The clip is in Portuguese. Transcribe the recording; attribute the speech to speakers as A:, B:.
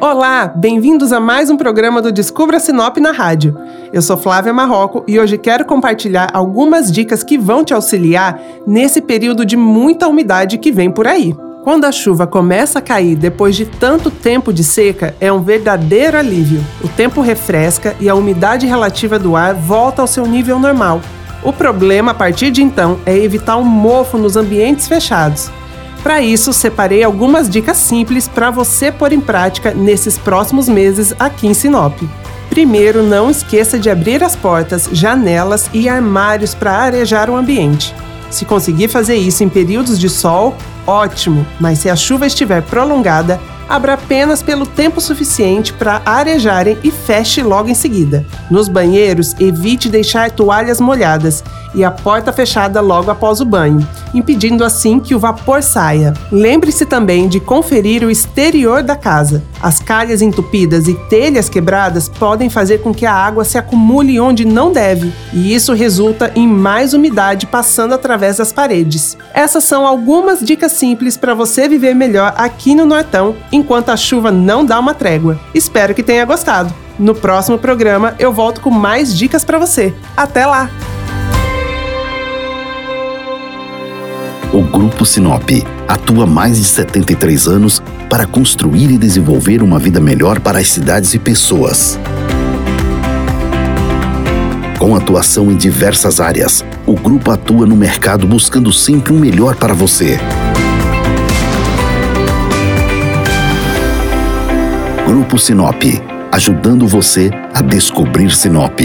A: Olá, bem-vindos a mais um programa do Descubra Sinop na rádio. Eu sou Flávia Marroco e hoje quero compartilhar algumas dicas que vão te auxiliar nesse período de muita umidade que vem por aí. Quando a chuva começa a cair depois de tanto tempo de seca, é um verdadeiro alívio. O tempo refresca e a umidade relativa do ar volta ao seu nível normal. O problema a partir de então é evitar o um mofo nos ambientes fechados. Para isso, separei algumas dicas simples para você pôr em prática nesses próximos meses aqui em Sinop. Primeiro, não esqueça de abrir as portas, janelas e armários para arejar o ambiente. Se conseguir fazer isso em períodos de sol, ótimo, mas se a chuva estiver prolongada, abra apenas pelo tempo suficiente para arejarem e feche logo em seguida. Nos banheiros, evite deixar toalhas molhadas e a porta fechada logo após o banho, impedindo assim que o vapor saia. Lembre-se também de conferir o exterior da casa. As calhas entupidas e telhas quebradas podem fazer com que a água se acumule onde não deve, e isso resulta em mais umidade passando através das paredes. Essas são algumas dicas simples para você viver melhor aqui no Nortão enquanto a chuva não dá uma trégua. Espero que tenha gostado. No próximo programa eu volto com mais dicas para você. Até lá!
B: O Grupo Sinop atua há mais de 73 anos para construir e desenvolver uma vida melhor para as cidades e pessoas. Com atuação em diversas áreas, o grupo atua no mercado buscando sempre o um melhor para você. Grupo Sinop, ajudando você a descobrir Sinop.